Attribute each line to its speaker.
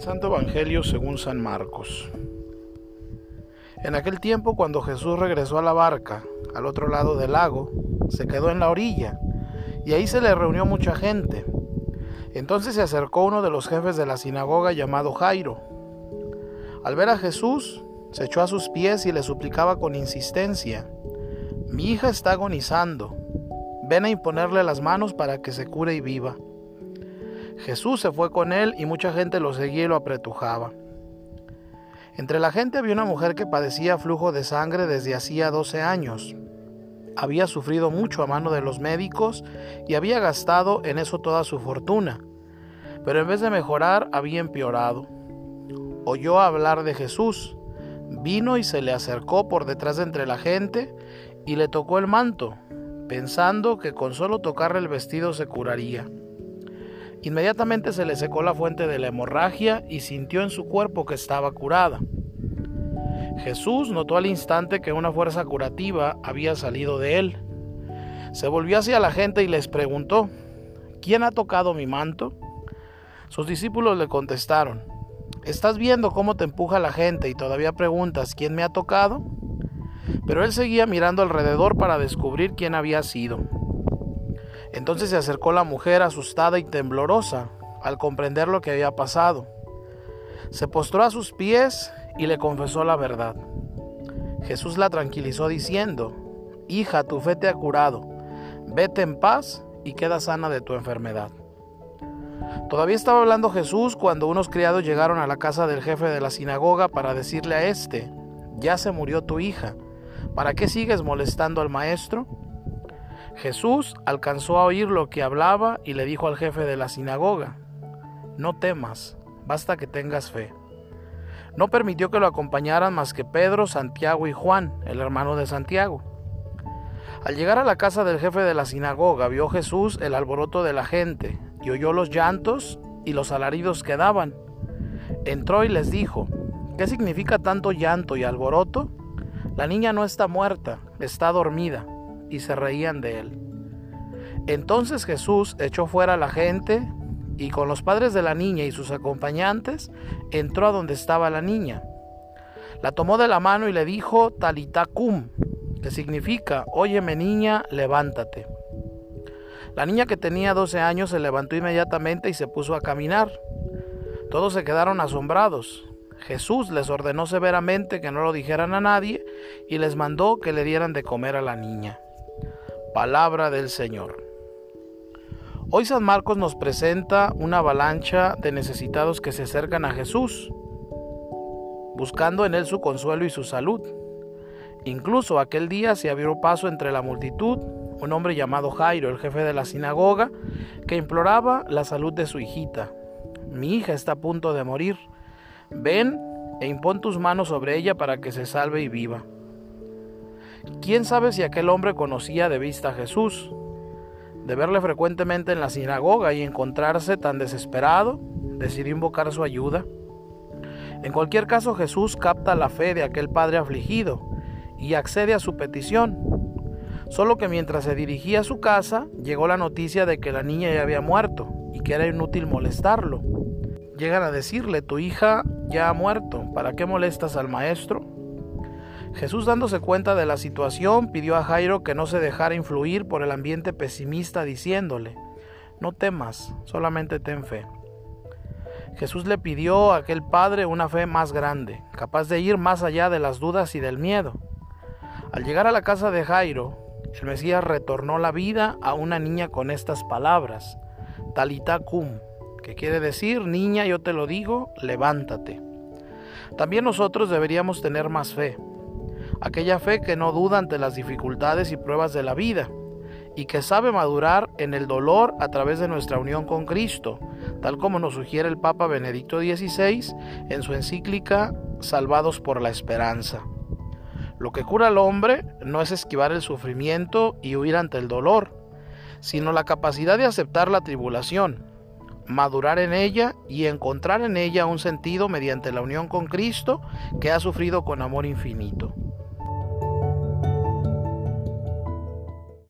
Speaker 1: Santo Evangelio según San Marcos. En aquel tiempo, cuando Jesús regresó a la barca, al otro lado del lago, se quedó en la orilla, y ahí se le reunió mucha gente. Entonces se acercó uno de los jefes de la sinagoga llamado Jairo. Al ver a Jesús, se echó a sus pies y le suplicaba con insistencia, Mi hija está agonizando, ven a imponerle las manos para que se cure y viva. Jesús se fue con él y mucha gente lo seguía y lo apretujaba. Entre la gente había una mujer que padecía flujo de sangre desde hacía 12 años. Había sufrido mucho a mano de los médicos y había gastado en eso toda su fortuna, pero en vez de mejorar había empeorado. Oyó hablar de Jesús, vino y se le acercó por detrás de entre la gente y le tocó el manto, pensando que con solo tocarle el vestido se curaría. Inmediatamente se le secó la fuente de la hemorragia y sintió en su cuerpo que estaba curada. Jesús notó al instante que una fuerza curativa había salido de él. Se volvió hacia la gente y les preguntó, ¿quién ha tocado mi manto? Sus discípulos le contestaron, ¿estás viendo cómo te empuja la gente y todavía preguntas quién me ha tocado? Pero él seguía mirando alrededor para descubrir quién había sido. Entonces se acercó la mujer asustada y temblorosa al comprender lo que había pasado. Se postró a sus pies y le confesó la verdad. Jesús la tranquilizó diciendo, Hija, tu fe te ha curado, vete en paz y queda sana de tu enfermedad. Todavía estaba hablando Jesús cuando unos criados llegaron a la casa del jefe de la sinagoga para decirle a éste, ya se murió tu hija, ¿para qué sigues molestando al maestro? Jesús alcanzó a oír lo que hablaba y le dijo al jefe de la sinagoga, no temas, basta que tengas fe. No permitió que lo acompañaran más que Pedro, Santiago y Juan, el hermano de Santiago. Al llegar a la casa del jefe de la sinagoga, vio Jesús el alboroto de la gente y oyó los llantos y los alaridos que daban. Entró y les dijo, ¿qué significa tanto llanto y alboroto? La niña no está muerta, está dormida y se reían de él. Entonces Jesús echó fuera a la gente y con los padres de la niña y sus acompañantes entró a donde estaba la niña. La tomó de la mano y le dijo Talitacum, que significa, óyeme niña, levántate. La niña que tenía 12 años se levantó inmediatamente y se puso a caminar. Todos se quedaron asombrados. Jesús les ordenó severamente que no lo dijeran a nadie y les mandó que le dieran de comer a la niña. Palabra del Señor. Hoy San Marcos nos presenta una avalancha de necesitados que se acercan a Jesús, buscando en él su consuelo y su salud. Incluso aquel día se abrió paso entre la multitud un hombre llamado Jairo, el jefe de la sinagoga, que imploraba la salud de su hijita. Mi hija está a punto de morir. Ven e impón tus manos sobre ella para que se salve y viva. ¿Quién sabe si aquel hombre conocía de vista a Jesús? De verle frecuentemente en la sinagoga y encontrarse tan desesperado, decidió invocar su ayuda. En cualquier caso, Jesús capta la fe de aquel padre afligido y accede a su petición. Solo que mientras se dirigía a su casa, llegó la noticia de que la niña ya había muerto y que era inútil molestarlo. Llegan a decirle, tu hija ya ha muerto, ¿para qué molestas al maestro? Jesús dándose cuenta de la situación pidió a Jairo que no se dejara influir por el ambiente pesimista diciéndole, no temas, solamente ten fe. Jesús le pidió a aquel padre una fe más grande, capaz de ir más allá de las dudas y del miedo. Al llegar a la casa de Jairo, el Mesías retornó la vida a una niña con estas palabras, Talita cum, que quiere decir, niña, yo te lo digo, levántate. También nosotros deberíamos tener más fe, aquella fe que no duda ante las dificultades y pruebas de la vida, y que sabe madurar en el dolor a través de nuestra unión con Cristo, tal como nos sugiere el Papa Benedicto XVI en su encíclica Salvados por la Esperanza. Lo que cura al hombre no es esquivar el sufrimiento y huir ante el dolor, sino la capacidad de aceptar la tribulación, madurar en ella y encontrar en ella un sentido mediante la unión con Cristo que ha sufrido con amor infinito.